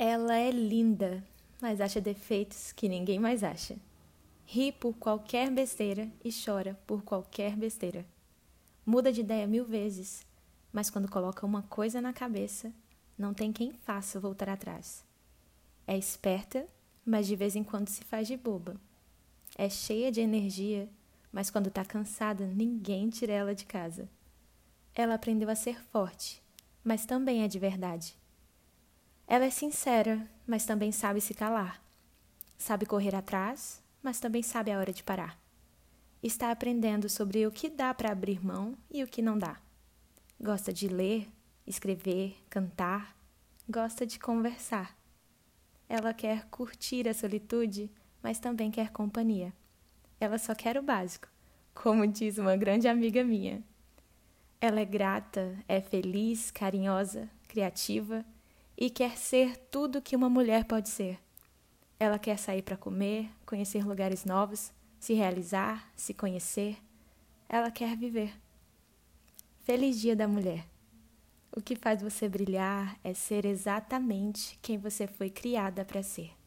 Ela é linda, mas acha defeitos que ninguém mais acha. Ri por qualquer besteira e chora por qualquer besteira. Muda de ideia mil vezes, mas quando coloca uma coisa na cabeça, não tem quem faça voltar atrás. É esperta, mas de vez em quando se faz de boba. É cheia de energia, mas quando tá cansada, ninguém tira ela de casa. Ela aprendeu a ser forte, mas também é de verdade. Ela é sincera, mas também sabe se calar. Sabe correr atrás, mas também sabe a hora de parar. Está aprendendo sobre o que dá para abrir mão e o que não dá. Gosta de ler, escrever, cantar, gosta de conversar. Ela quer curtir a solitude, mas também quer companhia. Ela só quer o básico, como diz uma grande amiga minha. Ela é grata, é feliz, carinhosa, criativa e quer ser tudo que uma mulher pode ser. Ela quer sair para comer, conhecer lugares novos, se realizar, se conhecer. Ela quer viver. Feliz Dia da Mulher! O que faz você brilhar é ser exatamente quem você foi criada para ser.